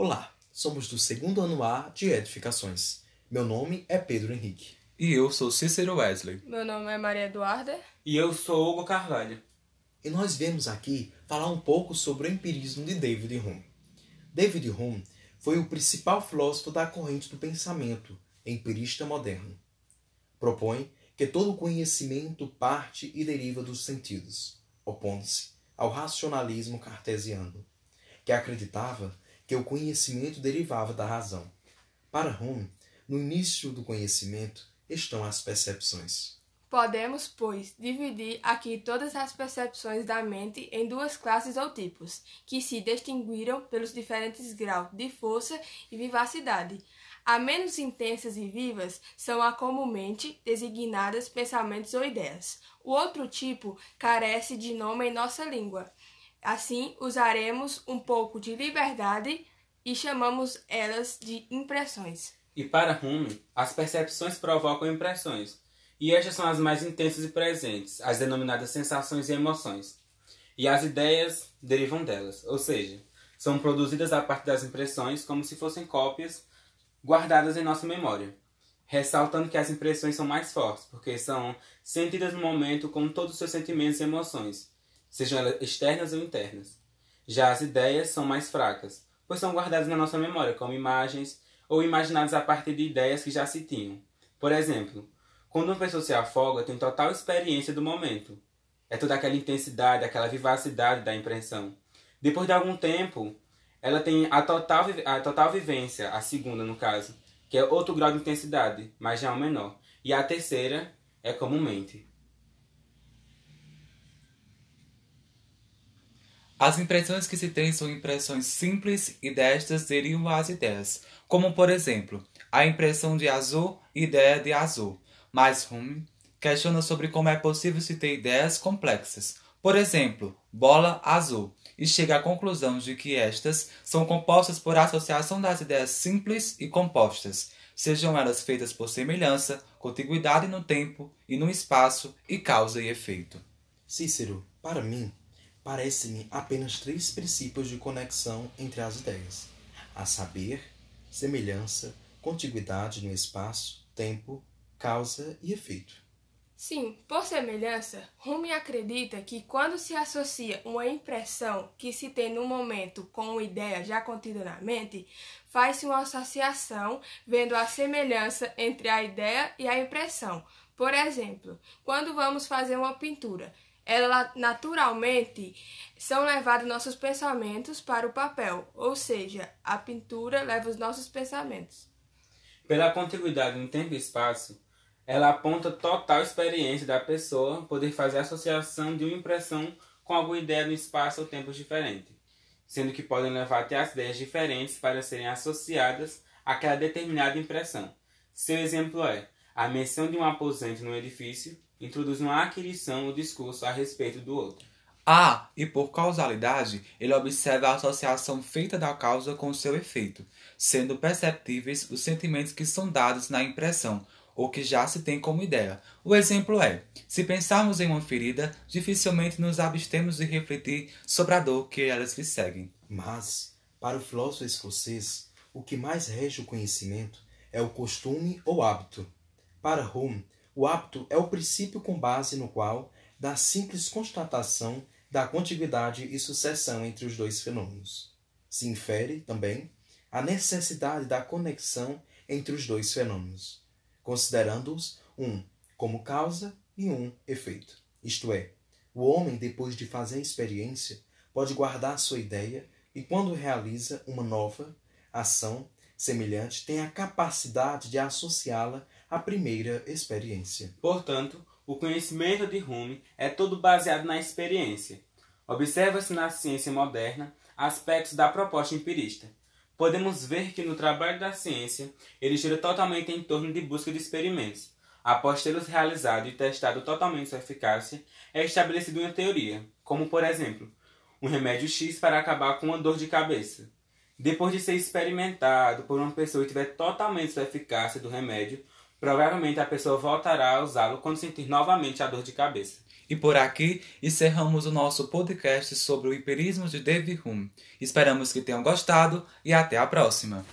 Olá, somos do segundo ano A de Edificações. Meu nome é Pedro Henrique. E eu sou Cícero Wesley. Meu nome é Maria Eduarda. E eu sou Hugo Carvalho. E nós viemos aqui falar um pouco sobre o empirismo de David Hume. David Hume foi o principal filósofo da corrente do pensamento empirista moderno. Propõe que todo conhecimento parte e deriva dos sentidos, opondo-se ao racionalismo cartesiano, que acreditava que o conhecimento derivava da razão. Para Hume, no início do conhecimento estão as percepções. Podemos, pois, dividir aqui todas as percepções da mente em duas classes ou tipos, que se distinguiram pelos diferentes graus de força e vivacidade. A menos intensas e vivas são a comumente designadas pensamentos ou ideias. O outro tipo carece de nome em nossa língua. Assim, usaremos um pouco de liberdade e chamamos elas de impressões. E para Hume, as percepções provocam impressões, e estas são as mais intensas e presentes, as denominadas sensações e emoções. E as ideias derivam delas, ou seja, são produzidas a partir das impressões como se fossem cópias guardadas em nossa memória. Ressaltando que as impressões são mais fortes, porque são sentidas no momento com todos os seus sentimentos e emoções, sejam elas externas ou internas. Já as ideias são mais fracas, pois são guardadas na nossa memória como imagens ou imaginadas a partir de ideias que já se tinham. Por exemplo, quando uma pessoa se afoga, tem total experiência do momento. É toda aquela intensidade, aquela vivacidade da impressão. Depois de algum tempo, ela tem a total, a total vivência, a segunda no caso, que é outro grau de intensidade, mas já é o menor. E a terceira é comumente. As impressões que se tem são impressões simples e destas derivam as ideias, como por exemplo, a impressão de azul e ideia de azul. Mas Hume questiona sobre como é possível se ter ideias complexas, por exemplo, bola azul, e chega à conclusão de que estas são compostas por associação das ideias simples e compostas, sejam elas feitas por semelhança, contiguidade no tempo e no espaço e causa e efeito. Cícero, para mim, parece-me apenas três princípios de conexão entre as ideias: a saber, semelhança, contiguidade no espaço, tempo, causa e efeito. Sim, por semelhança, Rumi acredita que quando se associa uma impressão que se tem no momento com uma ideia já contida na mente, faz-se uma associação vendo a semelhança entre a ideia e a impressão. Por exemplo, quando vamos fazer uma pintura, ela naturalmente são levados nossos pensamentos para o papel, ou seja, a pintura leva os nossos pensamentos. Pela contiguidade no tempo e espaço, ela aponta total experiência da pessoa poder fazer associação de uma impressão com alguma ideia no espaço ou tempo diferente, sendo que podem levar até as ideias diferentes para serem associadas àquela determinada impressão. Seu exemplo é a menção de um aposento no edifício introduz uma aquisição no discurso a respeito do outro. Ah, e por causalidade, ele observa a associação feita da causa com o seu efeito, sendo perceptíveis os sentimentos que são dados na impressão, ou que já se tem como ideia. O exemplo é: se pensarmos em uma ferida, dificilmente nos abstemos de refletir sobre a dor que elas lhe seguem. Mas, para o filósofo escocês, o que mais rege o conhecimento é o costume ou hábito. Para Hume, o hábito é o princípio com base no qual, da simples constatação da contiguidade e sucessão entre os dois fenômenos, se infere, também, a necessidade da conexão entre os dois fenômenos, considerando-os um como causa e um efeito. Isto é, o homem, depois de fazer a experiência, pode guardar sua ideia e, quando realiza uma nova ação semelhante, tem a capacidade de associá-la a primeira experiência. Portanto, o conhecimento de Hume é todo baseado na experiência. Observa-se na ciência moderna aspectos da proposta empirista. Podemos ver que no trabalho da ciência ele gira totalmente em torno de busca de experimentos. Após tê-los realizado e testado totalmente sua eficácia, é estabelecida uma teoria, como por exemplo, um remédio X para acabar com uma dor de cabeça. Depois de ser experimentado por uma pessoa e tiver totalmente sua eficácia do remédio, provavelmente a pessoa voltará a usá-lo quando sentir novamente a dor de cabeça. E por aqui encerramos o nosso podcast sobre o empirismo de David Hume. Esperamos que tenham gostado e até a próxima!